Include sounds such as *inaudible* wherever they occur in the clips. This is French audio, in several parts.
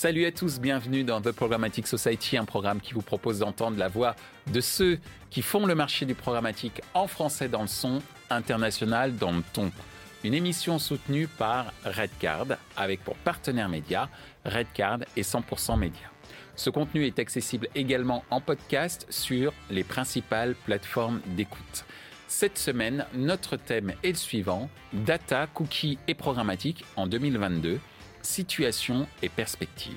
Salut à tous, bienvenue dans The Programmatic Society, un programme qui vous propose d'entendre la voix de ceux qui font le marché du programmatique en français dans le son, international dans le ton. Une émission soutenue par Redcard avec pour partenaire média Redcard et 100% Média. Ce contenu est accessible également en podcast sur les principales plateformes d'écoute. Cette semaine, notre thème est le suivant, data, cookies et programmatique en 2022 situation et perspective.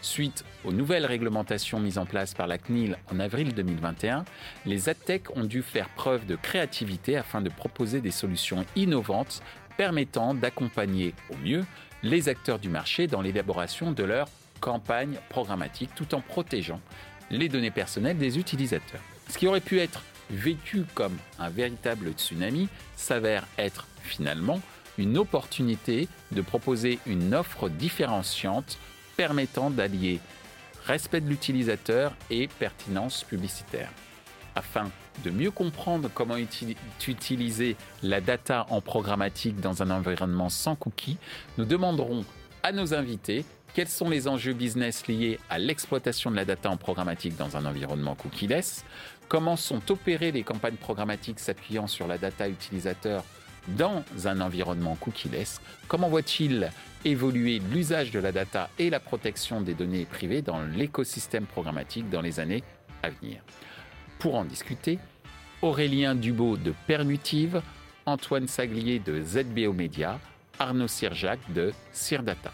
Suite aux nouvelles réglementations mises en place par la CNIL en avril 2021, les AdTech ont dû faire preuve de créativité afin de proposer des solutions innovantes permettant d'accompagner au mieux les acteurs du marché dans l'élaboration de leur campagne programmatique tout en protégeant les données personnelles des utilisateurs. Ce qui aurait pu être vécu comme un véritable tsunami s'avère être finalement une opportunité de proposer une offre différenciante permettant d'allier respect de l'utilisateur et pertinence publicitaire. Afin de mieux comprendre comment utiliser la data en programmatique dans un environnement sans cookies, nous demanderons à nos invités quels sont les enjeux business liés à l'exploitation de la data en programmatique dans un environnement cookieless, comment sont opérées les campagnes programmatiques s'appuyant sur la data utilisateur dans un environnement cookieless Comment voit-il évoluer l'usage de la data et la protection des données privées dans l'écosystème programmatique dans les années à venir? Pour en discuter, Aurélien Dubot de Permutive, Antoine Saglier de ZBO Media, Arnaud Sirjac de Sirdata.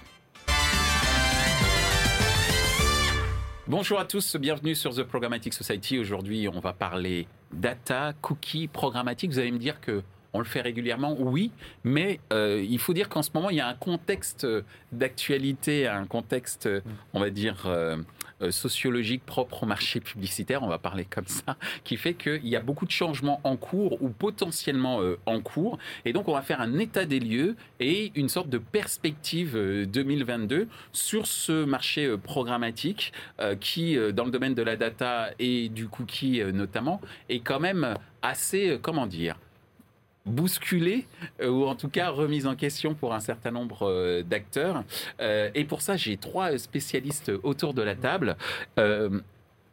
Bonjour à tous, bienvenue sur The Programmatic Society. Aujourd'hui, on va parler data, cookies, programmatique. Vous allez me dire que on le fait régulièrement, oui, mais euh, il faut dire qu'en ce moment, il y a un contexte d'actualité, un contexte, on va dire, euh, euh, sociologique propre au marché publicitaire, on va parler comme ça, qui fait qu'il y a beaucoup de changements en cours ou potentiellement en cours. Et donc, on va faire un état des lieux et une sorte de perspective 2022 sur ce marché programmatique qui, dans le domaine de la data et du cookie notamment, est quand même assez, comment dire, bousculée euh, ou en tout cas remise en question pour un certain nombre euh, d'acteurs. Euh, et pour ça, j'ai trois spécialistes autour de la table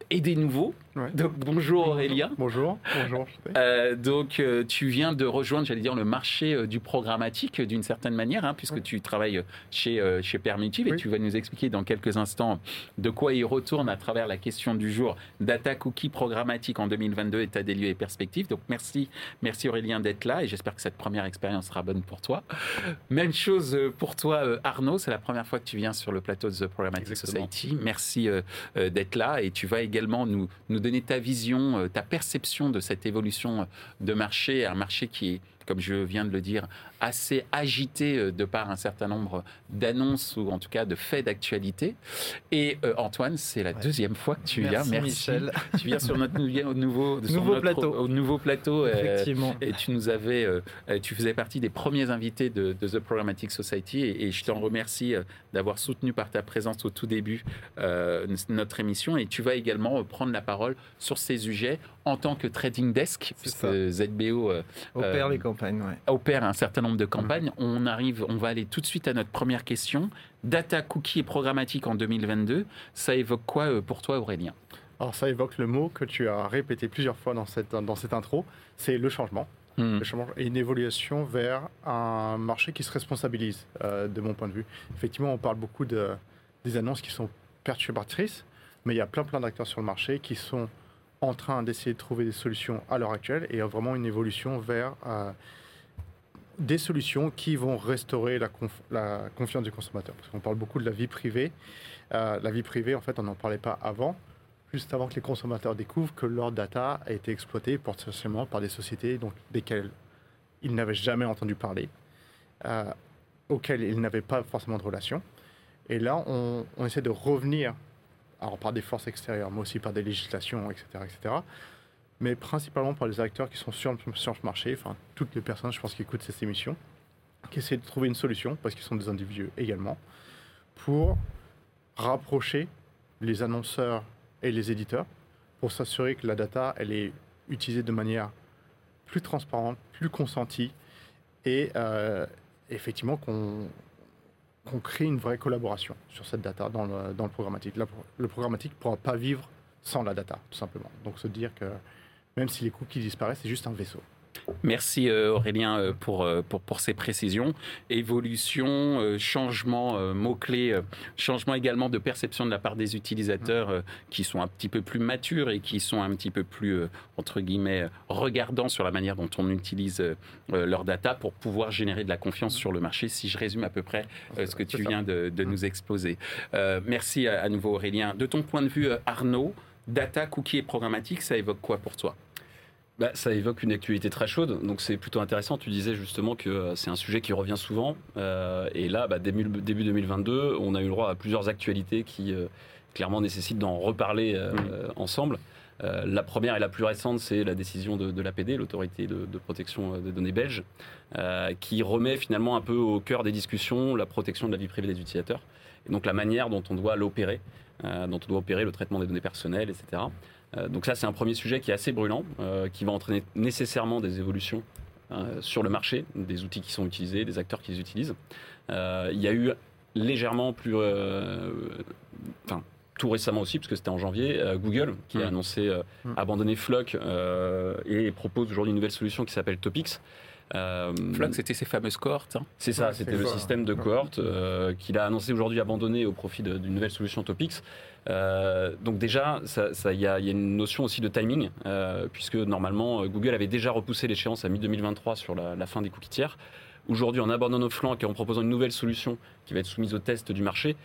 et des nouveaux. Donc, bonjour Aurélien. Bonjour. Bonjour. Euh, donc euh, tu viens de rejoindre, j'allais dire, le marché euh, du programmatique d'une certaine manière, hein, puisque tu travailles chez, chez Permitive et tu vas nous expliquer dans quelques instants de quoi il retourne à travers la question du jour data cookie programmatique en 2022, état des lieux et perspectives. Donc merci, merci Aurélien d'être là et j'espère que cette première expérience sera bonne pour toi. Même chose pour toi Arnaud, c'est la première fois que tu viens sur le plateau de The Programmatic Society. Merci d'être là et tu vas également nous, nous donner ta vision, euh, ta perception de cette évolution de marché, un marché qui est, comme je viens de le dire, assez agité euh, de par un certain nombre d'annonces ou en tout cas de faits d'actualité. Et euh, Antoine, c'est la deuxième fois que tu viens. Merci, Michel. *laughs* Tu viens sur notre nouveau, *laughs* nouveau plateau. Au nouveau plateau. Euh, Effectivement. et tu nous avais, tu faisais partie des premiers invités de, The Programmatic Society et, je t'en remercie d'avoir soutenu par ta présence au tout début notre émission. Et tu vas également prendre la parole sur ces sujets en tant que trading desk, puisque ZBO opère les campagnes. Ouais. Opère un certain nombre de campagne. On arrive, on va aller tout de suite à notre première question. Data, cookie et programmatique en 2022, ça évoque quoi euh, pour toi, Aurélien? Alors ça évoque le mot que tu as répété plusieurs fois dans cette, dans cette intro, c'est le changement. Hmm. Le changement et une évolution vers un marché qui se responsabilise, euh, de mon point de vue. Effectivement, on parle beaucoup de, des annonces qui sont perturbatrices, mais il y a plein plein d'acteurs sur le marché qui sont en train d'essayer de trouver des solutions à l'heure actuelle et vraiment une évolution vers euh, des solutions qui vont restaurer la, confiance du consommateur. Parce qu'on parle beaucoup de la vie privée. Euh, la vie privée, en fait, on n'en parlait pas avant, juste avant que les consommateurs découvrent que leur data a été exploitée potentiellement par des sociétés donc, desquelles ils n'avaient jamais entendu parler, euh, auxquelles ils n'avaient pas forcément de relation. Et là, on, essaie de revenir, alors par des forces extérieures, mais aussi par des législations, etc., etc., mais principalement par les acteurs qui sont sur, le marché, enfin toutes les personnes, je pense, qui écoutent cette émission, qui essaient de trouver une solution, parce qu'ils sont des individus également, pour rapprocher les annonceurs et les éditeurs, pour s'assurer que la data, elle est utilisée de manière plus transparente, plus consentie, et euh, effectivement qu'on qu'on crée une vraie collaboration sur cette data dans le, dans le programmatique. le programmatique ne pourra pas vivre sans la data, tout simplement. Donc se dire que même si les cookies disparaissent, c'est juste un vaisseau. Merci euh, Aurélien euh, pour, euh, pour, pour, ces précisions. Évolution, changement, mots-clés, changement également de perception de la part des utilisateurs qui sont un petit peu plus matures et qui sont un petit peu plus, entre guillemets, regardants sur la manière dont on utilise leurs data pour pouvoir générer de la confiance sur le marché, si je résume à peu près ce que tu viens de, de nous exposer. merci à, à nouveau Aurélien. De ton point de vue, Arnaud, data, cookies et programmatique, ça évoque quoi pour toi? Bah, ça évoque une actualité très chaude, donc c'est plutôt intéressant. Tu disais justement que euh, c'est un sujet qui revient souvent. Euh, et là, bah, début, 2022, on a eu le droit à plusieurs actualités qui euh, clairement nécessitent d'en reparler ensemble. la première et la plus récente, c'est la décision de, l'APD, l'autorité de, protection des données belge, qui remet finalement un peu au cœur des discussions la protection de la vie privée des utilisateurs, et donc la manière dont on doit l'opérer, dont on doit opérer le traitement des données personnelles, etc. Euh, donc ça, c'est un premier sujet qui est assez brûlant, euh, qui va entraîner nécessairement des évolutions euh, sur le marché, des outils qui sont utilisés, des acteurs qui les utilisent. il y a eu légèrement plus... Enfin, tout récemment aussi, parce que c'était en janvier, Google qui a mmh. annoncé mmh. abandonner Flock et propose aujourd'hui une nouvelle solution qui s'appelle Topics. Flock, c'était ces fameuses cohortes. Hein. c'est ça, c'était le système de cohortes qu'il a annoncé aujourd'hui abandonner au profit d'une nouvelle solution Topics. Euh, donc déjà, il y, a, une notion aussi de timing, euh, puisque normalement, Google avait déjà repoussé l'échéance à mi-2023 sur la, fin des cookies tiers. Aujourd'hui, en abandonnant nos flancs et en proposant une nouvelle solution qui va être soumise au test du marché, euh,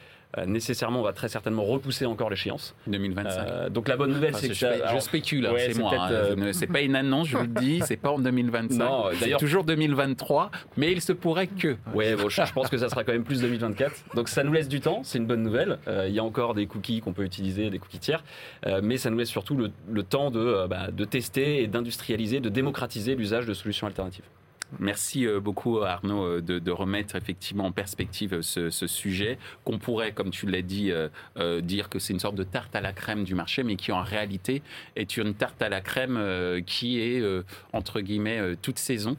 nécessairement, on va très certainement repousser encore l'échéance. 2025. Euh, donc la bonne nouvelle, c'est que je spécule, hein, c'est moi. Hein. Euh, c'est pas une annonce, je vous le dis, *laughs* c'est pas en 2025. Non, d'ailleurs toujours 2023, mais il se pourrait que. Oui, bon, je, pense que ça sera quand même plus 2024. Donc ça nous laisse du temps, c'est une bonne nouvelle. Il y a encore des cookies qu'on peut utiliser, des cookies tiers, mais ça nous laisse surtout le, temps de, bah, de tester et d'industrialiser, de démocratiser l'usage de solutions alternatives. Merci euh, beaucoup Arnaud euh, de, remettre effectivement en perspective euh, ce, sujet qu'on pourrait, comme tu l'as dit, dire que c'est une sorte de tarte à la crème du marché, mais qui en réalité est une tarte à la crème qui est entre guillemets toute saison.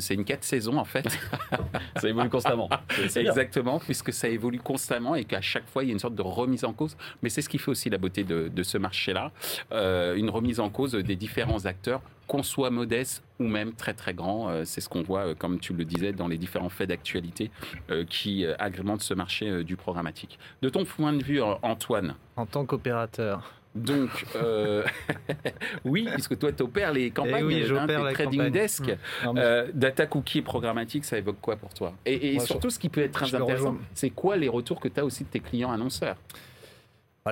C'est une quatre saisons en fait. *laughs* ça évolue constamment. Exactement, puisque ça évolue constamment et qu'à chaque fois il y a une sorte de remise en cause. Mais c'est ce qui fait aussi la beauté de, de ce marché-là, une remise en cause des différents acteurs qu'on soit modeste ou même très très grand. Euh, c'est ce qu'on voit, euh, comme tu le disais, dans les différents faits d'actualité euh, qui agrémentent ce marché du programmatique. De ton point de vue, Antoine En tant qu'opérateur. Donc, *laughs* oui, puisque toi, tu opères les campagnes, oui, hein, trading desk. Mmh. data cookie programmatique, ça évoque quoi pour toi? Et, surtout, ce qui peut être très intéressant, c'est quoi les retours que tu as aussi de tes clients annonceurs?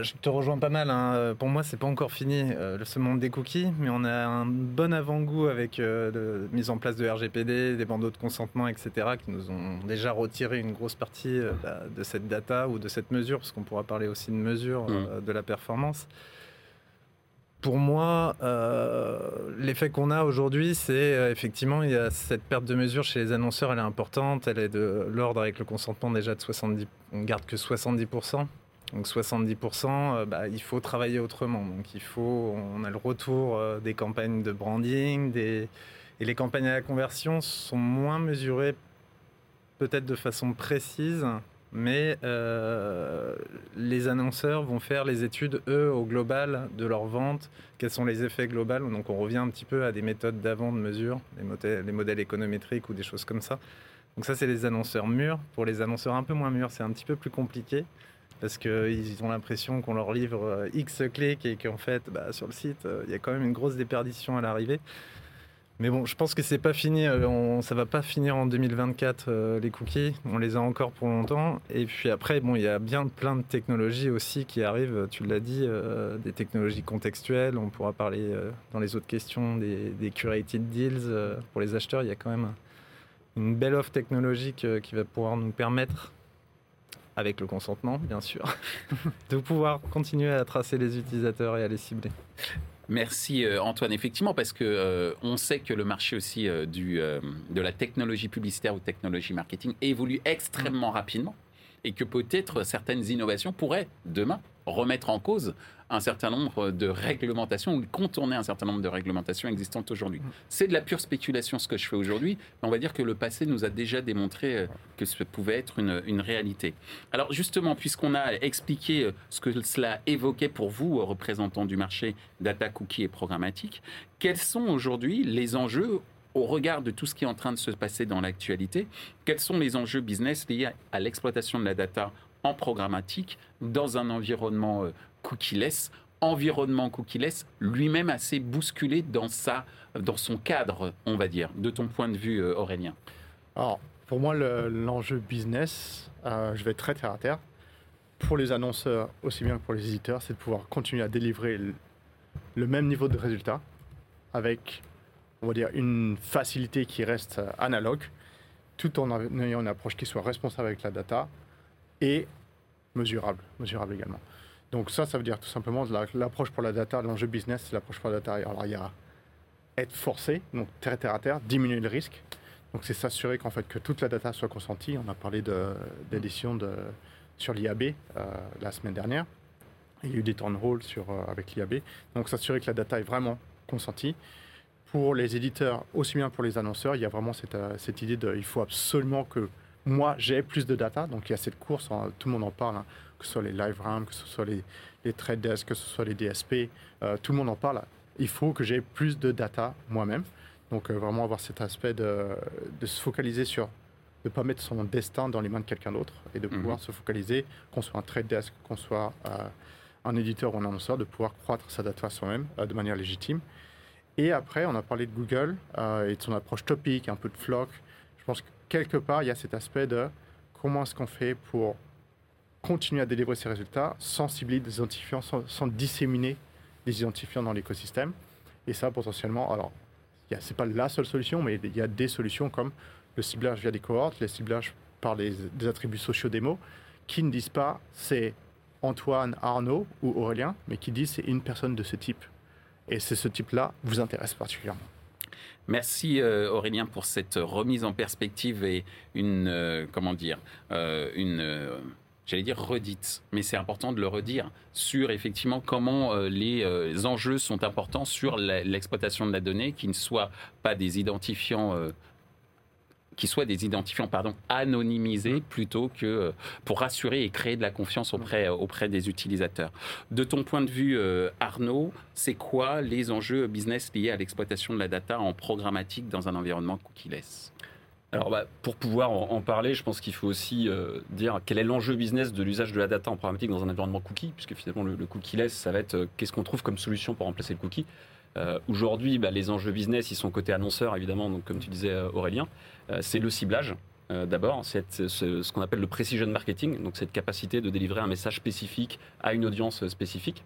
Je te rejoins pas mal. Hein. Pour moi, c'est pas encore fini euh, ce monde des cookies, mais on a un bon avant-goût avec euh, la mise en place de RGPD, des bandeaux de consentement, etc., qui nous ont déjà retiré une grosse partie euh, bah, de cette data ou de cette mesure, parce qu'on pourra parler aussi de mesure mmh. de la performance. Pour moi, l'effet qu'on a aujourd'hui, c'est effectivement, il y a cette perte de mesure chez les annonceurs, elle est importante, elle est de l'ordre avec le consentement déjà de 70, on garde que 70%. Donc 70%, euh, bah, il faut travailler autrement. Donc il faut, on a le retour euh, des campagnes de branding, et les campagnes à la conversion sont moins mesurées peut-être de façon précise, mais euh, les annonceurs vont faire les études, eux, au global de leur vente, quels sont les effets globaux? Donc on revient un petit peu à des méthodes d'avant de mesure, les modèles, les modèles économétriques ou des choses comme ça. Donc ça, c'est les annonceurs mûrs. Pour les annonceurs un peu moins mûrs, c'est un petit peu plus compliqué parce qu'ils ont l'impression qu'on leur livre euh, X clics et qu'en fait, bah, sur le site, euh, il y a quand même une grosse déperdition à l'arrivée. Mais bon, je pense que c'est pas fini. Euh, on, ça va pas finir en 2024 les cookies. On les a encore pour longtemps. Et puis après, bon, il y a bien plein de technologies aussi qui arrivent. Tu l'as dit, des technologies contextuelles. On pourra parler dans les autres questions des, des curated deals pour les acheteurs. Il y a quand même une belle offre technologique qui va pouvoir nous permettre avec le consentement, bien sûr, *laughs* de pouvoir continuer à tracer les utilisateurs et à les cibler. Merci euh, Antoine. Effectivement, parce que euh, on sait que le marché aussi euh, du, de la technologie publicitaire ou technologie marketing évolue extrêmement rapidement et que peut-être certaines innovations pourraient demain remettre en cause un certain nombre de réglementations ou contourner un certain nombre de réglementations existantes aujourd'hui. Mm. C'est de la pure spéculation ce que je fais aujourd'hui, mais on va dire que le passé nous a déjà démontré euh, que ce pouvait être une, une réalité. Alors justement, puisqu'on a expliqué euh, ce que cela évoquait pour vous, représentants du marché data, cookie et programmatique, quels sont aujourd'hui les enjeux au regard de tout ce qui est en train de se passer dans l'actualité, quels sont les enjeux business liés à l'exploitation de la data en programmatique dans un environnement euh, cookie-less environnement cookie-less lui-même assez bousculé dans, sa, dans son cadre, on va dire, de ton point de vue, euh, Aurélien Alors, pour moi, l'enjeu business, euh, je vais être très terre à terre. Pour les annonceurs, aussi bien que pour les éditeurs, c'est de pouvoir continuer à délivrer le même niveau de résultat avec on va dire, une facilité qui reste analogue, tout en ayant une approche qui soit responsable avec la data et mesurable, mesurable également. Donc ça, ça veut dire tout simplement l'approche pour la data, l'enjeu business, l'approche pour la data. Alors il y a être forcé, donc terre, terre à terre, diminuer le risque. Donc c'est s'assurer qu'en fait que toute la data soit consentie. On a parlé d'édition sur l'IAB euh, la semaine dernière. Il y a eu des town halls sur, euh, avec l'IAB. Donc s'assurer que la data est vraiment consentie pour les éditeurs, aussi bien pour les annonceurs, il y a vraiment cette, euh, idée de il faut absolument que moi j'ai plus de data. Donc il y a cette course, hein, tout le monde en parle, hein, que ce soit les live RAM, que ce soit les, les trade desks, que ce soit les DSP, euh, tout le monde en parle. Il faut que j'ai plus de data moi-même. Donc euh, vraiment avoir cet aspect de, de se focaliser sur de ne pas mettre son destin dans les mains de quelqu'un d'autre et de mhm. pouvoir se focaliser, qu'on soit un trade desk, qu'on soit un éditeur ou un annonceur, de pouvoir croître sa data soi-même de manière légitime. Et après, on a parlé de Google euh, et de son approche topique, un peu de flock. Je pense que quelque part, il y a cet aspect de comment est-ce qu'on fait pour continuer à délivrer ces résultats sans cibler des identifiants, sans, disséminer des identifiants dans l'écosystème. Et ça, potentiellement, alors, ce n'est pas la seule solution, mais il y a des solutions comme le ciblage via des cohortes, le ciblage par des attributs sociaux des mots, qui ne disent pas c'est Antoine, Arnaud ou Aurélien, mais qui disent c'est une personne de ce type. Et c'est ce type-là vous intéresse particulièrement. Merci euh, Aurélien pour cette remise en perspective et une euh, comment dire euh, une j'allais dire redite, mais c'est important de le redire sur effectivement comment les enjeux sont importants sur l'exploitation de la donnée, qui ne soient pas des identifiants qui soient des identifiants pardon, anonymisés plutôt que euh, pour rassurer et créer de la confiance auprès, euh, auprès des utilisateurs. De ton point de vue, euh, Arnaud, c'est quoi les enjeux business liés à l'exploitation de la data en programmatique dans un environnement cookie-less alors, bah, pour pouvoir en, parler, je pense qu'il faut aussi dire quel est l'enjeu business de l'usage de la data en programmatique dans un environnement cookie, puisque finalement le, le cookie-less, ça va être qu'est-ce qu'on trouve comme solution pour remplacer le cookie. Aujourd'hui, bah, les enjeux business, ils sont côté annonceur, évidemment, donc comme tu disais, Aurélien. Euh, c'est le ciblage. Euh, d'abord, c'est ce, qu'on appelle le precision marketing, donc cette capacité de délivrer un message spécifique à une audience spécifique.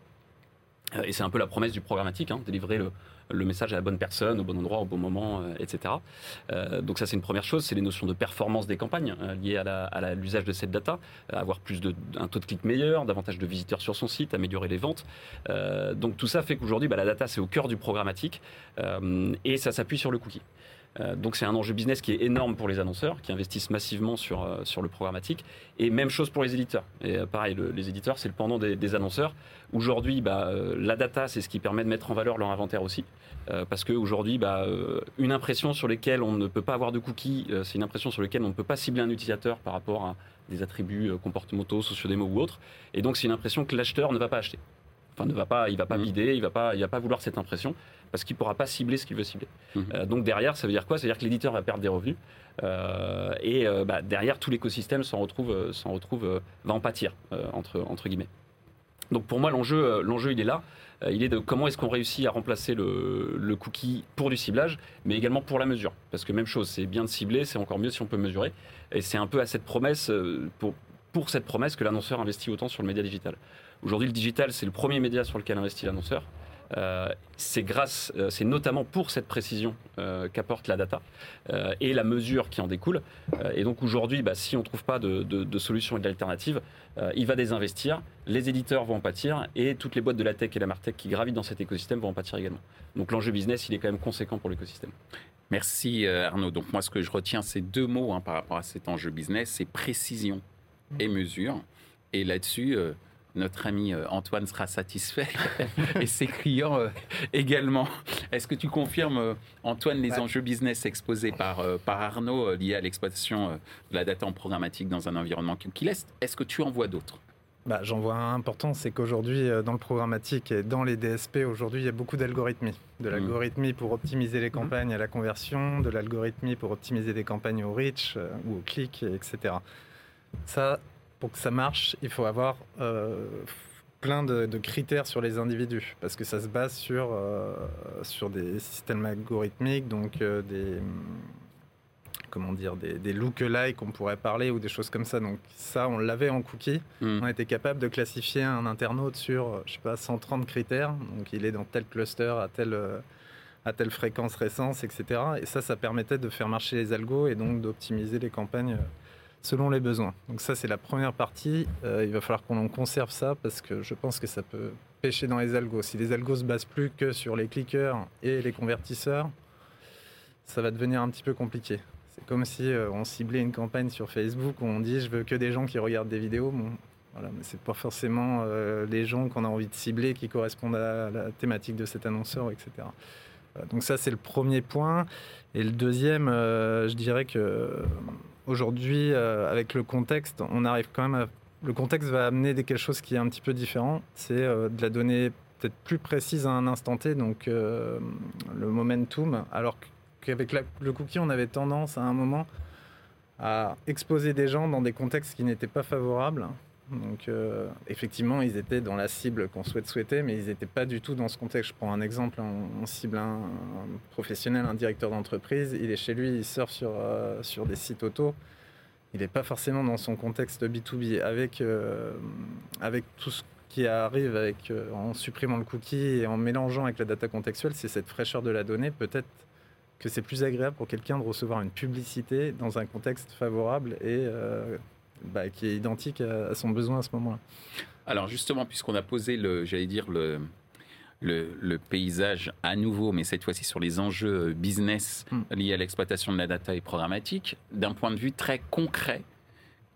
Euh, et c'est un peu la promesse du programmatique, hein, délivrer le, message à la bonne personne, au bon endroit, au bon moment, etc. donc ça, c'est une première chose. C'est les notions de performance des campagnes liées à l'usage de cette data, avoir plus de, un taux de clic meilleur, davantage de visiteurs sur son site, améliorer les ventes. donc tout ça fait qu'aujourd'hui, bah, la data, c'est au cœur du programmatique et ça s'appuie sur le cookie. Euh, donc c'est un enjeu business qui est énorme pour les annonceurs, qui investissent massivement sur, euh, sur le programmatique. Et même chose pour les éditeurs. Et euh, pareil, les éditeurs, c'est le pendant des, annonceurs. Aujourd'hui, bah, la data, c'est ce qui permet de mettre en valeur leur inventaire aussi. parce qu'aujourd'hui, bah, une impression sur laquelle on ne peut pas avoir de cookies, c'est une impression sur laquelle on ne peut pas cibler un utilisateur par rapport à des attributs comportementaux, sociodémos ou autres. Et donc c'est une impression que l'acheteur ne va pas acheter. Enfin, ne va pas, il va pas vider, mmh. il va pas, il va pas vouloir cette impression parce qu'il ne pourra pas cibler ce qu'il veut cibler. Mmh. Euh, donc derrière, ça veut dire quoi? Ça veut dire que l'éditeur va perdre des revenus euh, et euh, bah, derrière, tout l'écosystème s'en retrouve, s'en retrouve, va en pâtir entre, entre guillemets. Donc pour moi, l'enjeu, l'enjeu, il est là. Il est de comment est-ce qu'on réussit à remplacer le, le, cookie pour du ciblage, mais également pour la mesure. Parce que même chose, c'est bien de cibler, c'est encore mieux si on peut mesurer. Et c'est un peu à cette promesse, pour, pour cette promesse que l'annonceur investit autant sur le média digital. Aujourd'hui, le digital, c'est le premier média sur lequel investit l'annonceur. Euh, c'est grâce, euh, c'est notamment pour cette précision euh, qu'apporte la data et la mesure qui en découle. et donc aujourd'hui, bah, si on ne trouve pas de, solution et d'alternative, il va désinvestir, les éditeurs vont en pâtir et toutes les boîtes de la tech et la martech qui gravitent dans cet écosystème vont en pâtir également. Donc l'enjeu business, il est quand même conséquent pour l'écosystème. Merci Arnaud. Donc moi, ce que je retiens, c'est deux mots hein, par rapport à cet enjeu business, c'est précision et mesure. Et là-dessus, notre ami Antoine sera satisfait *laughs* et ses clients également. Est-ce que tu confirmes, Antoine, les enjeux business exposés par, par Arnaud liés à l'exploitation de la data en programmatique dans un environnement qui laisse Est-ce que tu en vois d'autres? Bah, J'en vois un important, c'est qu'aujourd'hui, euh, dans le programmatique et dans les DSP, aujourd'hui, il y a beaucoup d'algorithmie. De mmh. l'algorithmie pour optimiser les mmh. campagnes à la conversion, de l'algorithmie pour optimiser des campagnes au reach euh, ou au clic, etc. Ça, pour que ça marche, il faut avoir euh, plein de, critères sur les individus, parce que ça se base sur, sur des systèmes algorithmiques, donc des comment dire, des, des look-alike, on pourrait parler, ou des choses comme ça. Donc ça, on l'avait en cookie. Hmm. On était capable de classifier un internaute sur, je sais pas, 130 critères. Donc il est dans tel cluster, à telle, euh, à telle fréquence, récence, etc. Et ça, ça permettait de faire marcher les algos et donc d'optimiser les campagnes euh, selon les besoins. Donc ça, c'est la première partie. Euh, il va falloir qu'on conserve ça parce que je pense que ça peut pêcher dans les algos. Si les algos se basent plus que sur les clickers et les convertisseurs, ça va devenir un petit peu compliqué. C'est comme si euh, on ciblait une campagne sur Facebook où on dit je veux que des gens qui regardent des vidéos. Bon, voilà, mais c'est pas forcément euh, les gens qu'on a envie de cibler qui correspondent à la thématique de cet annonceur, etc. donc ça c'est le premier point. Et le deuxième, je dirais que aujourd'hui, avec le contexte, on arrive quand même à... Le contexte va amener quelque chose qui est un petit peu différent. C'est de la donnée peut-être plus précise à un instant T, donc le momentum, alors qu'avec le cookie, on avait tendance à un moment à exposer des gens dans des contextes qui n'étaient pas favorables. Donc, euh, effectivement, ils étaient dans la cible qu'on souhaite souhaiter, mais ils n'étaient pas du tout dans ce contexte. Je prends un exemple on, cible un, professionnel, un directeur d'entreprise. Il est chez lui, il surfe sur, euh, sur des sites auto. Il n'est pas forcément dans son contexte B2B. Avec, euh, avec tout ce qui arrive avec, en supprimant le cookie et en mélangeant avec la data contextuelle, c'est cette fraîcheur de la donnée. Peut-être que c'est plus agréable pour quelqu'un de recevoir une publicité dans un contexte favorable et bah, qui est identique à, son besoin à ce moment-là. Alors justement, puisqu'on a posé le, j'allais dire le, le, paysage à nouveau, mais cette fois-ci sur les enjeux business hmm. liés à l'exploitation de la data et programmatique, d'un point de vue très concret,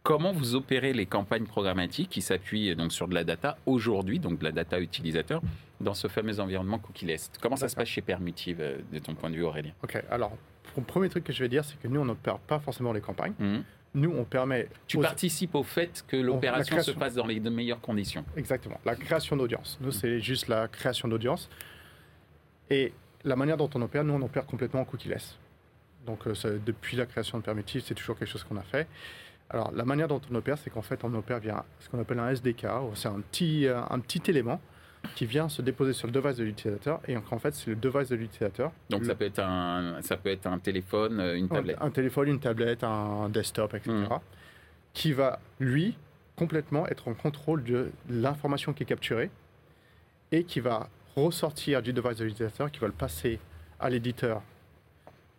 comment vous opérez les campagnes programmatiques qui s'appuient donc sur de la data aujourd'hui, donc de la data utilisateur, dans ce fameux environnement cookie-less Comment ça se passe chez Permutive, euh, de ton point de vue, Aurélien? Ok, alors, le premier truc que je vais dire, c'est que nous, on n'opère pas forcément les campagnes. Mhm. Nous, on permet. Tu participes au fait que l'opération se passe dans les meilleures conditions. Exactement. La création d'audience. Nous, c'est juste la création d'audience. Et la manière dont on opère, nous, on opère complètement en cookie-less. Donc, euh, depuis la création de Permutive, c'est toujours quelque chose qu'on a fait. Alors, la manière dont on opère, c'est qu'en fait, on opère via ce qu'on appelle un SDK. C'est un petit, euh, un petit élément qui vient se déposer sur le device de l'utilisateur. Et en fait, c'est le device de l'utilisateur. Donc, ça, peut être un, ça peut être un téléphone, euh, une tablette. Un, téléphone, une tablette, un desktop, etc. Hmm. Qui va, lui, complètement être en contrôle de l'information qui est capturée et qui va ressortir du device de l'utilisateur, qui va le passer à l'éditeur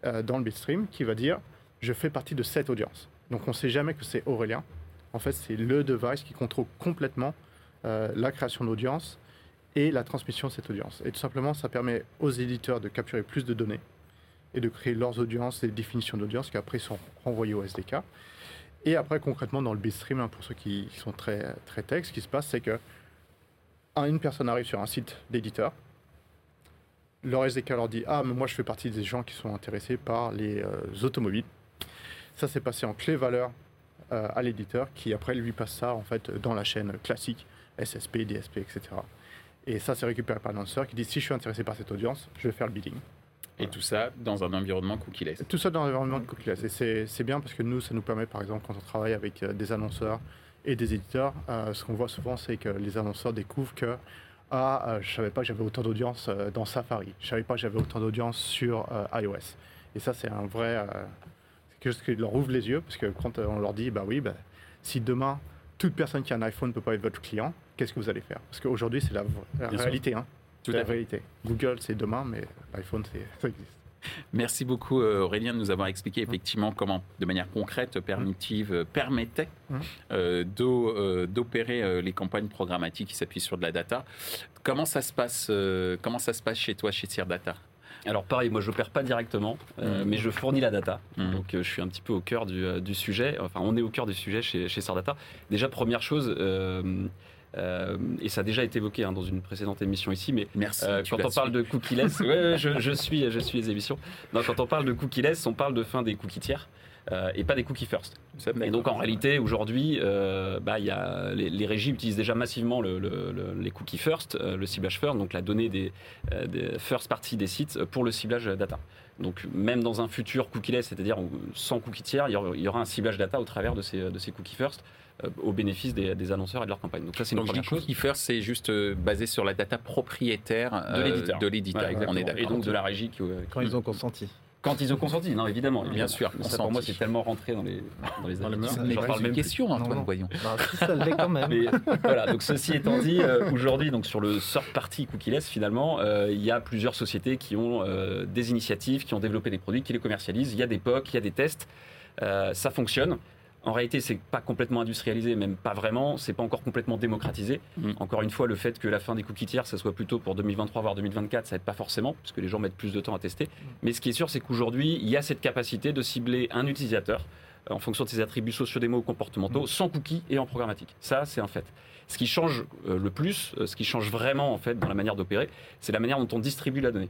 euh, dans le bitstream, qui va dire je fais partie de cette audience. Donc on ne sait jamais que c'est Aurélien. En fait, c'est le device qui contrôle complètement euh, la création d'audience et la transmission de cette audience. Et tout simplement, ça permet aux éditeurs de capturer plus de données et de créer leurs audiences et définitions d'audience qui après sont renvoyées au SDK. Et après, concrètement, dans le bitstream, hein, pour ceux qui sont très, très tech, ce qui se passe, c'est que une personne arrive sur un site d'éditeur, leur SDK leur dit Ah, mais moi je fais partie des gens qui sont intéressés par les euh, automobiles. Ça, c'est passé en clé valeur euh, à l'éditeur qui après lui passe ça en fait dans la chaîne classique, SSP, DSP, etc. Et ça, c'est récupéré par l'annonceur qui dit si je suis intéressé par cette audience, je vais faire le bidding. Et tout ça dans un environnement cookie-less. Tout ça dans un environnement cookie-less. Et c'est bien parce que nous, ça nous permet, par exemple, quand on travaille avec euh, des annonceurs et des éditeurs, euh, ce qu'on voit souvent, c'est que les annonceurs découvrent que ah, euh, je ne savais pas que j'avais autant d'audience dans Safari. Je ne savais pas que j'avais autant d'audience sur iOS. Et ça, c'est un vrai. c'est quelque chose qui leur ouvre les yeux parce que quand on leur dit, bah oui, bah, si demain, toute personne qui a un iPhone ne peut pas être votre client, qu'est-ce que vous allez faire? Parce qu'aujourd'hui, c'est la, réalité. Hein. Tout la réalité. Google, c'est demain, mais l'iPhone, *laughs* ça existe. Merci beaucoup euh, Aurélien de nous avoir expliqué effectivement comment, de manière concrète, Permitive euh, permettait mmh. euh, d'opérer les campagnes programmatiques qui s'appuient sur de la data. Comment ça se passe, comment ça se passe chez toi, chez Data Alors pareil, moi je n'opère pas directement, euh, mm. mais je fournis la data. Mm. Donc je suis un petit peu au cœur du, sujet. Enfin, on est au cœur du sujet chez, chez Sardata. Déjà, première chose, et ça a déjà été évoqué hein, dans une précédente émission ici, mais Merci, quand on parle de ouais, *laughs* je, suis, je suis les émissions. quand on parle de cookieless, on parle de fin des cookies tiers. Euh, et pas des cookies first. Et donc en réalité, aujourd'hui, euh, bah, y a, les, les, régies utilisent déjà massivement le, les cookies first, euh, le ciblage first, donc la donnée des, des, first party des sites pour le ciblage data. Donc même dans un futur cookieless, c'est-à-dire sans cookie tiers, il y aura un ciblage data au travers de ces, de ces cookies first au bénéfice des, annonceurs et de leur campagne. Donc ça, c'est une première chose. Cookie first, c'est juste basé sur la data propriétaire de l'éditeur. on est d'accord. Et donc de la régie qui, quand ils ont consenti. Quand ils ont consenti, non, évidemment, bien sûr. Ça, pour moi, c'est tellement rentré dans les, dans les, dans les question, Antoine, voyons. Bah, ça l'est quand même. Mais, voilà, donc ceci étant dit, euh, aujourd'hui, donc sur le sort party cookieless, finalement, euh, il y a plusieurs sociétés qui ont euh, des initiatives, qui ont développé des produits, qui les commercialisent. Il y a des POC, il y a des tests. ça fonctionne. En réalité, c'est pas complètement industrialisé, même pas vraiment. C'est pas encore complètement démocratisé. Mm. Encore une fois, le fait que la fin des cookies tiers, ça soit plutôt pour 2023 voire 2024, ça aide pas forcément, parce que les gens mettent plus de temps à tester. Mm. Mais ce qui est sûr, c'est qu'aujourd'hui, il y a cette capacité de cibler un utilisateur euh, en fonction de ses attributs sociaux, des mots comportementaux, mm. sans cookies et en programmatique. Ça, c'est un fait. Ce qui change euh, le plus, euh, ce qui change vraiment en fait dans la manière d'opérer, c'est la manière dont on distribue la donnée.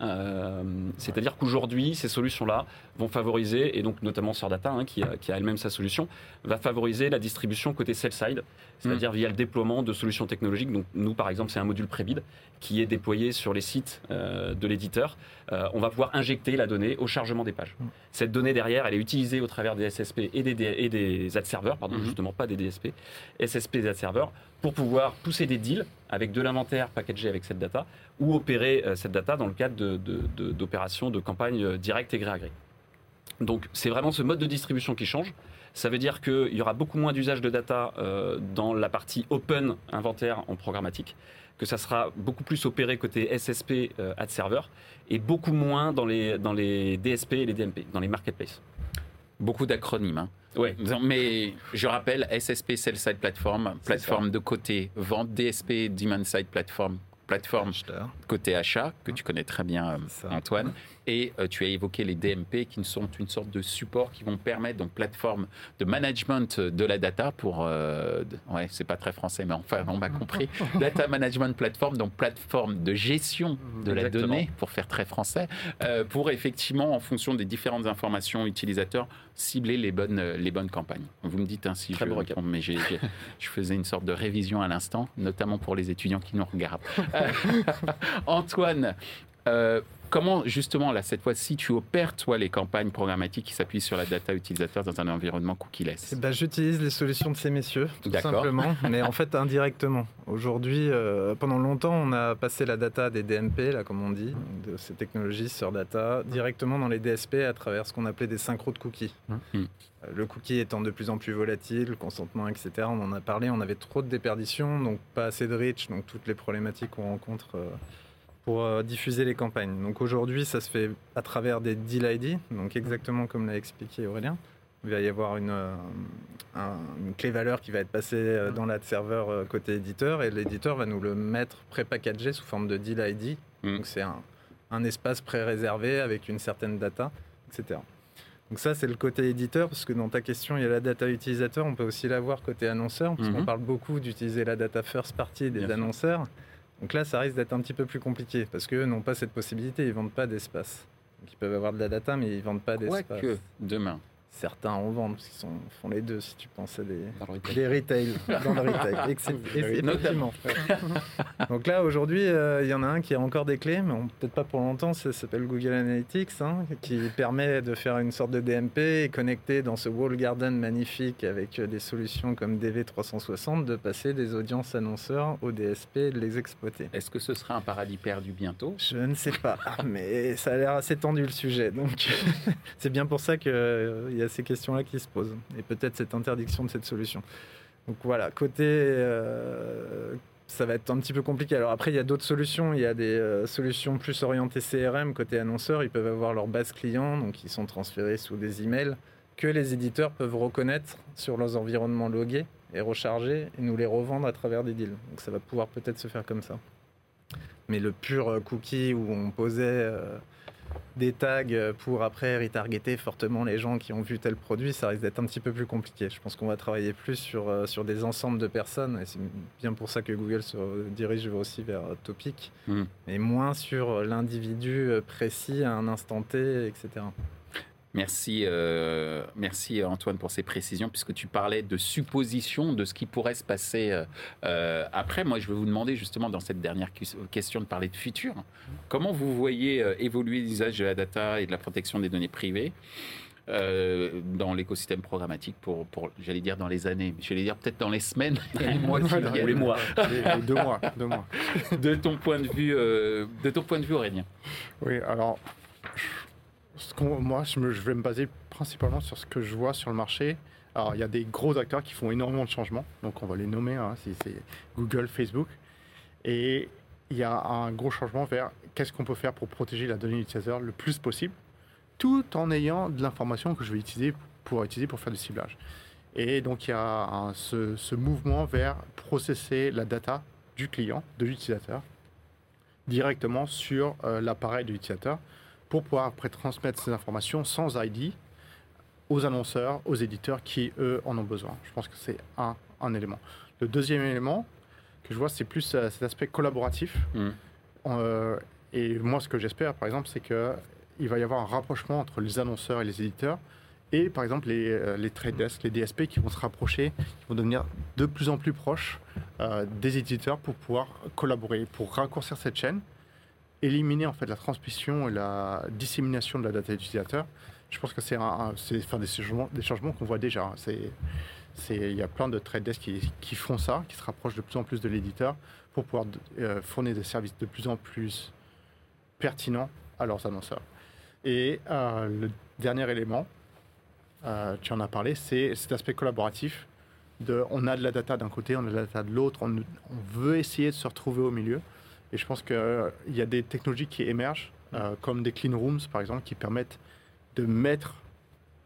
Euh, c'est-à-dire qu'aujourd'hui, ces solutions-là vont favoriser, et donc notamment Sordata, hein, qui, a, qui a elle-même sa solution, va favoriser la distribution côté sell-side, c'est-à-dire mm. via le déploiement de solutions technologiques. Donc nous, par exemple, c'est un module Prebid qui est déployé sur les sites euh, de l'éditeur. Euh, on va pouvoir injecter la donnée au chargement des pages. Mm. Cette donnée derrière, elle est utilisée au travers des SSP et des, et des ad serveurs, pardon, mm-hmm. justement pas des DSP, SSP et des ad serveurs, pour pouvoir pousser des deals avec de l'inventaire packagé avec cette data ou opérer euh, cette data dans le cadre d'opérations de, de, campagne directe et gré à gré. Donc c'est vraiment ce mode de distribution qui change. Ça veut dire qu'il y aura beaucoup moins d'usage de data euh, dans la partie open inventaire en programmatique, que ça sera beaucoup plus opéré côté SSP euh, ad server et beaucoup moins dans les, dans les DSP et les DMP, dans les marketplaces. Beaucoup d'acronymes. Hein. Mais je rappelle, SSP Sell Side Platform, plateforme de côté vente, DSP Demand Side Platform, plateforme côté achat, que tu connais très bien, Antoine. Et euh, tu as évoqué les DMP qui sont une sorte de support qui vont permettre, donc plateforme de management de la data pour, euh, ouais, c'est pas très français, mais enfin, on m'a compris. *laughs* data Management Platform, donc plateforme de gestion de la donnée, pour faire très français, euh, pour effectivement, en fonction des différentes informations utilisateurs, cibler les bonnes, les bonnes campagnes. Vous me dites ainsi, très je, mais *laughs* je faisais une sorte de révision à l'instant, notamment pour les étudiants qui nous regardent. *laughs* Antoine, euh, comment justement, là, cette fois-ci, tu opères, toi, les campagnes programmatiques qui s'appuient sur la data utilisateur dans un environnement cookie-less? Eh ben, J'utilise les solutions de ces messieurs, tout simplement, *laughs* mais en fait indirectement. Aujourd'hui, euh, pendant longtemps, on a passé la data des DMP, là, comme on dit, de ces technologies sur data, directement dans les DSP à travers ce qu'on appelait des synchros de cookies. Hum. Euh, le cookie étant de plus en plus volatile, le consentement, etc. On en a parlé, on avait trop de déperditions, donc pas assez de reach, donc toutes les problématiques qu'on rencontre pour euh, diffuser les campagnes. Donc aujourd'hui, ça se fait à travers des deal ID, donc exactement comme l'a expliqué Aurélien. Il va y avoir une, euh, une clé valeur qui va être passée euh, dans l'ad serveur côté éditeur et l'éditeur va nous le mettre pré-packagé sous forme de deal ID. Mm. Donc c'est un, un, espace pré-réservé avec une certaine data, etc. Donc ça, c'est le côté éditeur, parce que dans ta question, il y a la data utilisateur, on peut aussi l'avoir côté annonceur, parce qu'on mm-hmm. parle beaucoup d'utiliser la data first party des annonceurs. Donc là, ça risque d'être un petit peu plus compliqué parce qu'eux n'ont pas cette possibilité, ils ne vendent pas d'espace. ils peuvent avoir de la data, mais ils ne vendent pas d'espace. Ouais, que demain certains en vendent, parce qu'ils font les deux, si tu pensais des, des retail, dans le retail. *laughs* Donc là, aujourd'hui, euh, il y en a un qui a encore des clés, mais peut-être pas pour longtemps, ça s'appelle Google Analytics, hein, qui permet de faire une sorte de DMP et connecter dans ce wall garden magnifique avec des solutions comme DV360, de passer des audiences annonceurs au DSP et de les exploiter. Est-ce que ce sera un paradis perdu bientôt? Je ne sais pas, *laughs* mais ça a l'air assez tendu le sujet, donc *laughs* c'est bien pour ça qu'il euh, y a ces questions-là qui se posent. Et peut-être cette interdiction de cette solution. Donc voilà, côté... Euh, ça va être un petit peu compliqué. Alors après, il y a d'autres solutions. Il y a des euh, solutions plus orientées CRM côté annonceur. Ils peuvent avoir leur base client, donc ils sont transférés sous des emails que les éditeurs peuvent reconnaître sur leurs environnements logués et recharger et nous les revendre à travers des deals. Donc ça va pouvoir peut-être se faire comme ça. Mais le pur cookie où on posait des tags pour après retargeter fortement les gens qui ont vu tel produit, ça risque d'être un petit peu plus compliqué. Je pense qu'on va travailler plus sur, euh, sur des ensembles de personnes, et c'est bien pour ça que Google se dirige aussi vers Topic, hmm. et moins sur l'individu précis à un instant T, etc. Merci, euh, merci Antoine pour ces précisions, puisque tu parlais de suppositions de ce qui pourrait se passer euh, euh, après. Moi, je vais vous demander justement dans cette dernière question de parler de futur. Comment vous voyez évoluer l'usage de la data et de la protection des données privées dans l'écosystème programmatique pour, pour j'allais dire dans les années, j'allais dire peut-être dans les semaines *laughs* et les mois les mois. deux mois, *laughs* deux mois. De ton point de vue, de ton point de vue, Aurélien. Oui, alors moi, je, vais me baser principalement sur ce que je vois sur le marché. Alors, il y a des gros acteurs qui font énormément de changements, donc on va les nommer, hein, c'est Google, Facebook. Et il y a un gros changement vers qu'est-ce qu'on peut faire pour protéger la donnée utilisateur le plus possible, tout en ayant de l'information que je vais utiliser pour utiliser pour faire du ciblage. Et donc il y a ce, mouvement vers processer la data du client, de l'utilisateur, directement sur euh, l'appareil de l'utilisateur pour pouvoir après transmettre ces informations sans ID aux annonceurs, aux éditeurs qui, eux, en ont besoin. Je pense que c'est un, un élément. Le deuxième élément que je vois, c'est plus euh, cet aspect collaboratif. Mm. Euh, et moi, ce que j'espère, par exemple, c'est qu'il va y avoir un rapprochement entre les annonceurs et les éditeurs et, par exemple, les, euh, les trade desks, les DSP qui vont se rapprocher, qui vont devenir de plus en plus proches des éditeurs pour pouvoir collaborer, pour raccourcir cette chaîne éliminer en fait la transmission et la dissémination de la data utilisateur, je pense que c'est enfin, des changements, des changements qu'on voit déjà. Il y a plein de trade desks qui, qui, font ça, qui se rapprochent de plus en plus de l'éditeur pour pouvoir euh, fournir des services de plus en plus pertinents à leurs annonceurs. Et euh, le dernier élément, euh, tu en as parlé, c'est cet aspect collaboratif. On a de la data d'un côté, on a de la data de l'autre, on, veut essayer de se retrouver au milieu. Et je pense qu'il euh, y a des technologies qui émergent, euh, comme des clean rooms, par exemple, qui permettent de mettre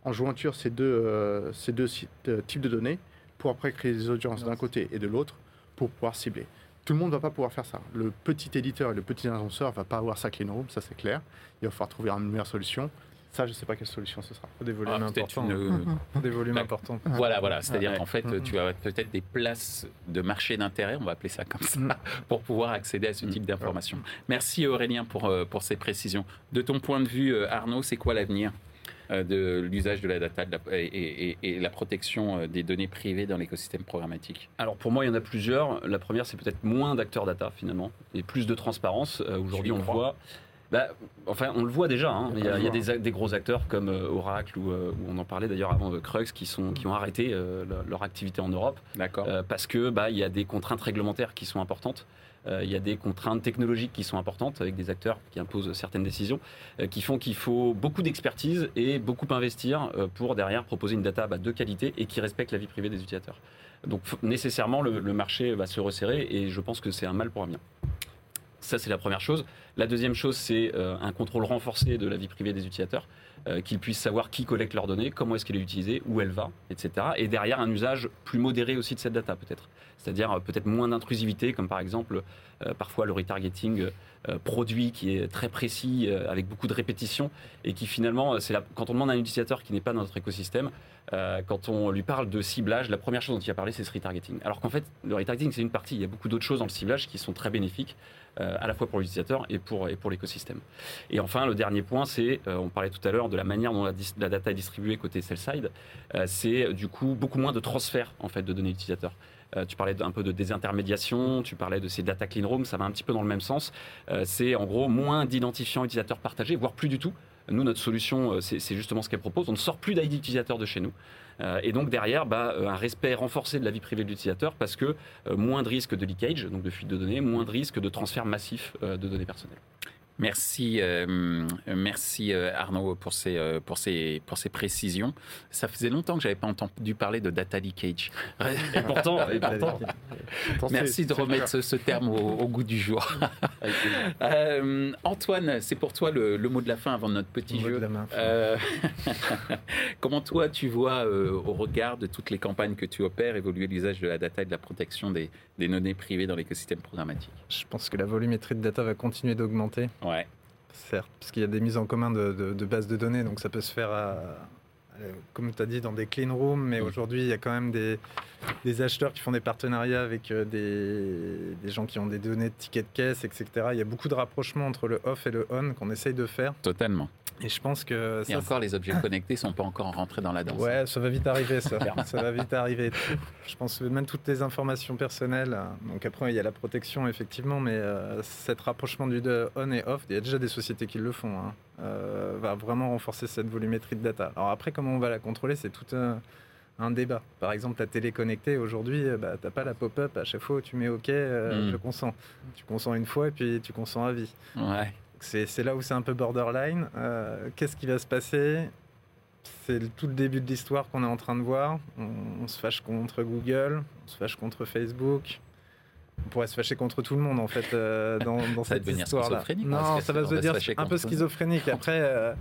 en jointure ces deux, euh, ces deux types de données pour après créer des audiences d'un côté et de l'autre pour pouvoir cibler. Tout le monde ne va pas pouvoir faire ça. Le petit éditeur et le petit annonceur ne va pas avoir sa clean room, ça c'est clair. Il va falloir trouver une meilleure solution. Ça, je ne sais pas quelle solution ce sera. Des volumes ah, importants. Des volumes bah, importants. Voilà, voilà. C'est-à-dire qu'en fait, tu as peut-être des places de marché d'intérêt, on va appeler ça comme ça, mm. *laughs* pour pouvoir accéder à ce type d'informations. Merci Aurélien pour, euh, pour ces précisions. De ton point de vue, euh, Arnaud, c'est quoi l'avenir euh, de l'usage de la data et, et, la protection des données privées dans l'écosystème programmatique? Alors pour moi, il y en a plusieurs. La première, c'est peut-être moins d'acteurs data finalement et plus de transparence. Aujourd'hui, on voit. Bah, enfin, on le voit déjà. Hein. Il y a, des, gros acteurs comme euh, Oracle, ou euh, on en parlait d'ailleurs avant, euh, Crux, qui, sont, qui ont arrêté leur activité en Europe. D'accord. parce que bah, il y a des contraintes réglementaires qui sont importantes. il y a des contraintes technologiques qui sont importantes avec des acteurs qui imposent certaines décisions, qui font qu'il faut beaucoup d'expertise et beaucoup investir pour derrière proposer une data bah, de qualité et qui respecte la vie privée des utilisateurs. Donc nécessairement, le, le marché va se resserrer et je pense que c'est un mal pour un bien. Ça, c'est la première chose. La deuxième chose, c'est euh, un contrôle renforcé de la vie privée des utilisateurs, euh, qu'ils puissent savoir qui collecte leurs données, comment est-ce qu'elle est utilisée, où elle va, etc. Et derrière, un usage plus modéré aussi de cette data, peut-être. C'est-à-dire euh, peut-être moins d'intrusivité, comme par exemple parfois le retargeting produit qui est très précis, avec beaucoup de répétitions, et qui finalement, quand on demande à un utilisateur qui n'est pas dans notre écosystème, quand on lui parle de ciblage, la première chose dont il va parler, c'est ce retargeting. Alors qu'en fait, le retargeting, c'est une partie. Il y a beaucoup d'autres choses dans le ciblage qui sont très bénéfiques. Euh, à la fois pour l'utilisateur et pour, l'écosystème. Et enfin, le dernier point, c'est, euh, on parlait tout à l'heure de la manière dont la, data est distribuée côté sell-side, euh, c'est du coup beaucoup moins de transfert en fait, de données utilisateurs. Tu parlais un peu de désintermédiation, tu parlais de ces data clean rooms, ça va un petit peu dans le même sens. c'est en gros moins d'identifiants utilisateurs partagés, voire plus du tout. Nous, notre solution, c'est justement ce qu'elle propose. On ne sort plus d'ID utilisateur de chez nous. Euh, et donc derrière, bah, euh, un respect renforcé de la vie privée de l'utilisateur parce que euh, moins de risques de leakage, donc de fuite de données, moins de risques de transfert massif de données personnelles. Merci, euh, merci euh, Arnaud pour ces, euh, pour, ces, pour ces précisions. Ça faisait longtemps que j'avais pas entendu parler de data leakage. *laughs* Et pourtant, et pourtant. merci de remettre ce, terme au, goût du jour. *laughs* Antoine, c'est pour toi le, mot de la fin avant notre petit jeu. *laughs* comment toi tu vois au regard de toutes les campagnes que tu opères évoluer l'usage de la data et de la protection des, des données privées dans l'écosystème programmatique? Je pense que la volumétrie de data va continuer d'augmenter. Ouais. Certes, parce qu'il y a des mises en commun de, bases de données, donc ça peut se faire, comme tu as dit, dans des clean rooms, mais mm. aujourd'hui, il y a quand même des, acheteurs qui font des partenariats avec euh, des, des, gens qui ont des données de tickets de caisse, etc. Il y a beaucoup de rapprochements entre le off et le on qu'on essaye de faire. Totalement. Et je pense que. Et encore, les objets connectés sont pas encore rentrés dans la danse. Ouais, ça va vite arriver, ça. *laughs* ça va vite arriver. Je pense que même toutes les informations personnelles. Donc après, il y a la protection, effectivement, mais euh, cet rapprochement du on et off, il y a déjà des sociétés qui le font, hein, euh, va vraiment renforcer cette volumétrie de data. Alors après, comment on va la contrôler, c'est tout un, débat. Par exemple, ta télé connectée, aujourd'hui, euh, bah, tu n'as pas la pop-up à chaque fois où tu mets OK, hmm. je consens. Tu consens une fois et puis tu consens à vie. Ouais. C'est là où c'est un peu borderline. Euh, qu'est-ce qui va se passer? C'est tout le début de l'histoire qu'on est en train de voir. On, se fâche contre Google, on se fâche contre Facebook. On pourrait se fâcher contre tout le monde en fait euh, *laughs* dans, dans cette histoire-là. Non, ça va se dire un peu schizophrénique. Après, euh,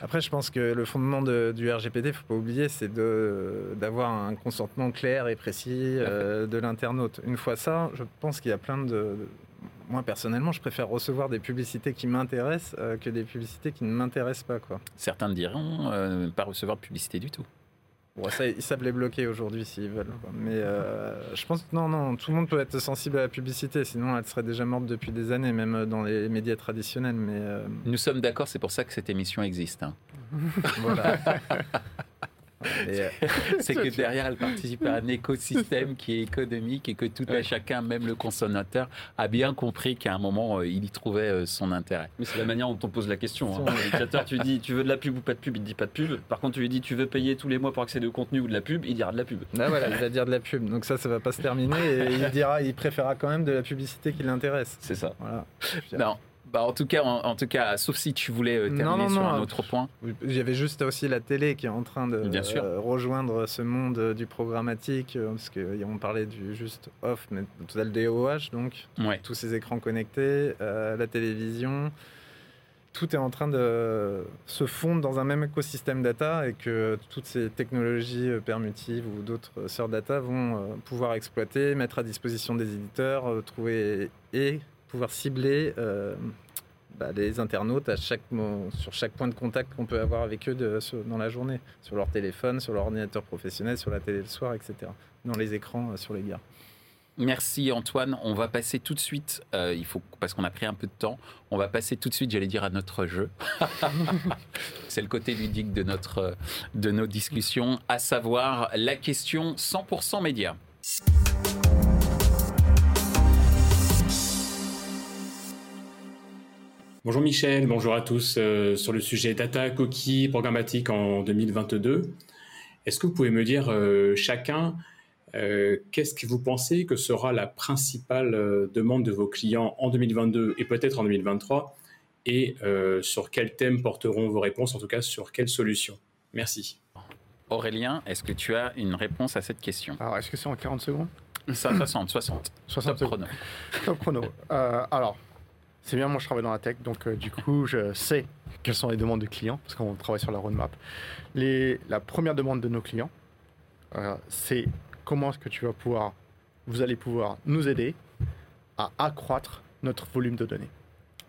après, je pense que le fondement du RGPD, il faut pas oublier, c'est d'avoir un consentement clair et précis de l'internaute. Une fois ça, je pense qu'il y a plein de, moi personnellement, je préfère recevoir des publicités qui m'intéressent euh, que des publicités qui ne m'intéressent pas. Quoi. Certains diront euh, pas recevoir de publicité du tout. Bon, ça, ils savent les bloquer aujourd'hui s'ils veulent. Mais euh, je pense que non, non, tout le monde peut être sensible à la publicité, sinon elle serait déjà morte depuis des années, même dans les médias traditionnels. Mais Nous sommes d'accord, c'est pour ça que cette émission existe. Hein. voilà. *laughs* *laughs* Euh, c'est que derrière, elle participe à un écosystème *laughs* qui est économique et que tout à chacun, même le consommateur, a bien compris qu'à un moment, euh, il y trouvait euh, son intérêt. Mais c'est la manière dont on pose la question. Hein. tu dis tu veux de la pub ou pas de pub, il dit pas de pub. Par contre, tu lui dis tu veux payer tous les mois pour accéder au contenu ou de la pub, il dira de la pub. Ah voilà, il va dire de la pub. Donc ça, ça va pas se terminer et il dira, il préférera quand même de la publicité qui l'intéresse. C'est ça. Voilà. Non, bah, en tout cas, en, tout cas, sauf si tu voulais euh, terminer sur un autre point. Il y avait juste aussi la télé qui est en train de euh, rejoindre ce monde euh, du programmatique, parce qu'on parlait du juste off, mais tout le DOH, donc tous ces écrans connectés, la télévision. Tout est en train de se fondre dans un même écosystème data et que toutes ces technologies permutives ou d'autres sœurs data vont pouvoir exploiter, mettre à disposition des éditeurs, trouver et pouvoir cibler euh, bah, les internautes à chaque, sur chaque point de contact qu'on peut avoir avec eux de, dans la journée, sur leur téléphone, sur leur ordinateur professionnel, sur la télé le soir, etc. Dans les écrans, euh, sur les gares. Merci Antoine. On va passer tout de suite, euh, il faut, parce qu'on a pris un peu de temps, on va passer tout de suite, j'allais dire, à notre jeu. *laughs* C'est le côté ludique de, notre, de nos discussions, à savoir la question 100% média. Bonjour Michel, bonjour à tous. Euh, sur le sujet data cookie programmatique en 2022, est-ce que vous pouvez me dire euh, chacun euh, qu'est-ce que vous pensez que sera la principale demande de vos clients en 2022 et peut-être en 2023 et sur quel thème porteront vos réponses, en tout cas sur quelle solution? Merci. Aurélien, est-ce que tu as une réponse à cette question? Alors, est-ce que c'est en 40 secondes? 60, 60. 60 Top chrono. Top chrono. alors, c'est bien, moi je travaille dans la tech, donc euh, du coup je sais quelles sont les demandes de clients, parce qu'on travaille sur la roadmap. Les, la première demande de nos clients, euh, c'est comment est-ce que tu vas pouvoir, vous allez pouvoir nous aider à accroître notre volume de données.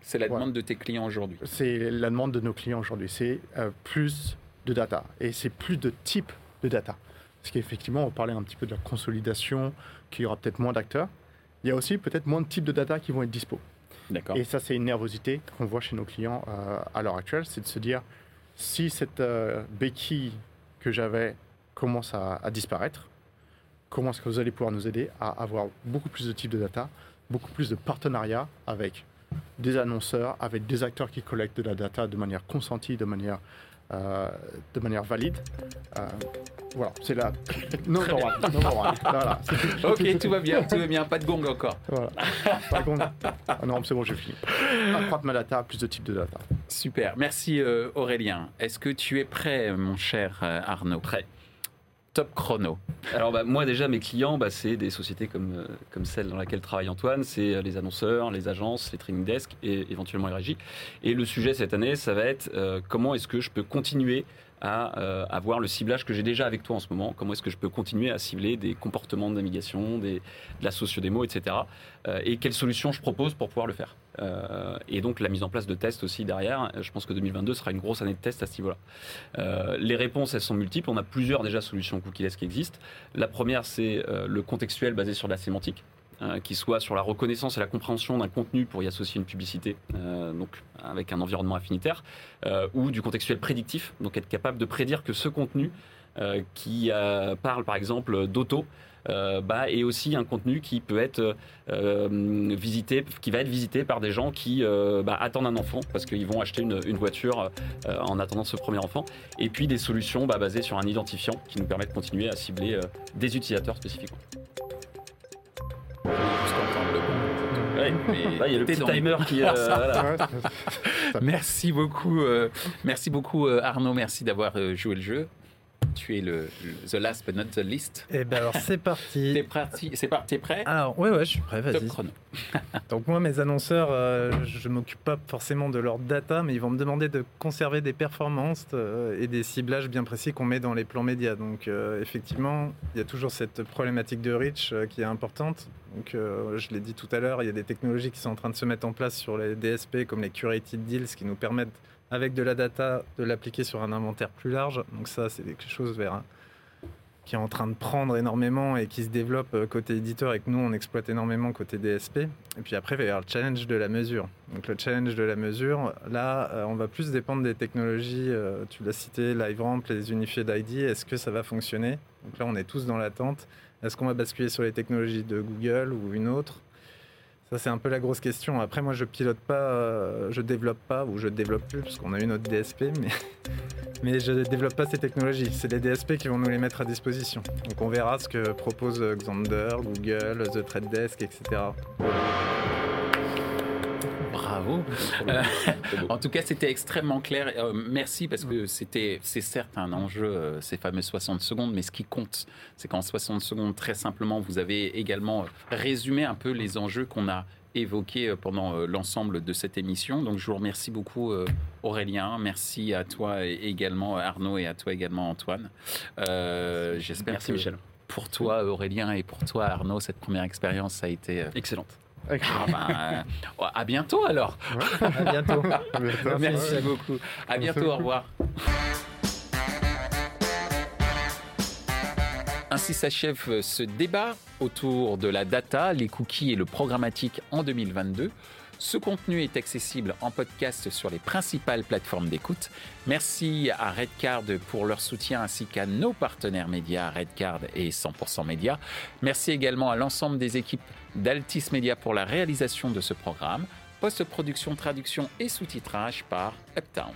C'est la demande de tes clients aujourd'hui C'est la demande de nos clients aujourd'hui. C'est euh, plus de data et c'est plus de types de data. Parce qu'effectivement, on parlait un petit peu de la consolidation, qu'il y aura peut-être moins d'acteurs. Il y a aussi peut-être moins de types de data qui vont être dispo. Et ça, c'est une nervosité qu'on voit chez nos clients euh, à l'heure actuelle, c'est de se dire, si cette euh, béquille que j'avais commence à, disparaître, comment est-ce que vous allez pouvoir nous aider à avoir beaucoup plus de types de data, beaucoup plus de partenariats avec des annonceurs avec des acteurs qui collectent de la data de manière consentie, de manière, euh, de manière valide. Euh, voilà, c'est la *laughs* number one. Number one. Voilà, *laughs* ok, tout va bien, tout va bien, pas de gong encore. Voilà. Pas de gong. Ah non, c'est bon, j'ai fini. *laughs* Accroître ma data, plus de types de data. Super, merci euh, Aurélien. Est-ce que tu es prêt, mon cher Arnaud? Prêt top chrono Alors bah, moi déjà mes clients bah, c'est des sociétés comme, euh, comme celle dans laquelle travaille Antoine, c'est euh, les annonceurs, les agences, les training desks et éventuellement les régies. Et le sujet cette année ça va être euh, comment est-ce que je peux continuer à avoir le ciblage que j'ai déjà avec toi en ce moment? Comment est-ce que je peux continuer à cibler des comportements de navigation, des, de la sociodémo, etc. Et quelles solutions je propose pour pouvoir le faire? Euh, et donc la mise en place de tests aussi derrière. Je pense que 2022 sera une grosse année de tests à ce niveau-là. les réponses, elles sont multiples. On a plusieurs déjà solutions cookieless qui existent. La première, c'est le contextuel basé sur la sémantique. Euh, qui soit sur la reconnaissance et la compréhension d'un contenu pour y associer une publicité, euh, donc avec un environnement affinitaire, euh, ou du contextuel prédictif, donc être capable de prédire que ce contenu qui parle par exemple d'auto, bah, est aussi un contenu qui peut être visité, qui va être visité par des gens qui bah, attendent un enfant parce qu'ils vont acheter une, voiture en attendant ce premier enfant. Et puis des solutions bah, basées sur un identifiant qui nous permettent de continuer à cibler des utilisateurs spécifiquement. Il y a le petit timer qui. Euh, *laughs* merci beaucoup, euh, merci beaucoup euh, Arnaud, merci d'avoir joué le jeu tu es le, the last but not the least. Eh ben alors c'est parti. *laughs* T'es parti, c'est parti, prêt? Alors ouais ouais, je suis prêt, vas-y. *laughs* Donc moi mes annonceurs, euh, je m'occupe pas forcément de leur data, mais ils vont me demander de conserver des performances euh, et des ciblages bien précis qu'on met dans les plans médias. Donc euh, effectivement, il y a toujours cette problématique de reach qui est importante. Donc je l'ai dit tout à l'heure, il y a des technologies qui sont en train de se mettre en place sur les DSP comme les curated deals qui nous permettent avec de la data, de l'appliquer sur un inventaire plus large. Donc ça, c'est quelque chose vers qui est en train de prendre énormément et qui se développe euh, côté éditeur et que nous, on exploite énormément côté DSP. Et puis après, il va y avoir le challenge de la mesure. Donc le challenge de la mesure, là, euh, on va plus dépendre des technologies, euh, tu l'as cité, LiveRamp, les unifiés d'ID, est-ce que ça va fonctionner? Donc là, on est tous dans l'attente. Est-ce qu'on va basculer sur les technologies de Google ou une autre? Ça, c'est un peu la grosse question. Après, moi, je pilote pas, euh, je développe pas, ou je développe plus, parce qu'on a eu notre DSP, mais, *laughs* mais je développe pas ces technologies. C'est les DSP qui vont nous les mettre à disposition. Donc, on verra ce que propose Xander, Google, The Trade Desk, etc. Bravo. Euh, en tout cas, c'était extrêmement clair. Euh, merci parce que c'était, c'est certes un enjeu, euh, ces fameuses 60 secondes, mais ce qui compte, c'est qu'en 60 secondes, très simplement, vous avez également résumé un peu les enjeux qu'on a évoqués pendant l'ensemble de cette émission. Donc, je vous remercie beaucoup, Aurélien. Merci à toi également, Arnaud, et à toi également, Antoine. J'espère Merci, Michel. Pour toi, Aurélien, et pour toi, Arnaud, cette première expérience a été excellente. Ah ben, euh, à bientôt alors. *laughs* à bientôt. Merci beaucoup. À bientôt. Au revoir. Ainsi s'achève ce débat autour de la data, les cookies et le programmatique en 2022. Ce contenu est accessible en podcast sur les principales plateformes d'écoute. Merci à Redcard pour leur soutien ainsi qu'à nos partenaires médias Redcard et 100% Média. Merci également à l'ensemble des équipes d'Altis Media pour la réalisation de ce programme. Post-production, traduction et sous-titrage par Uptown.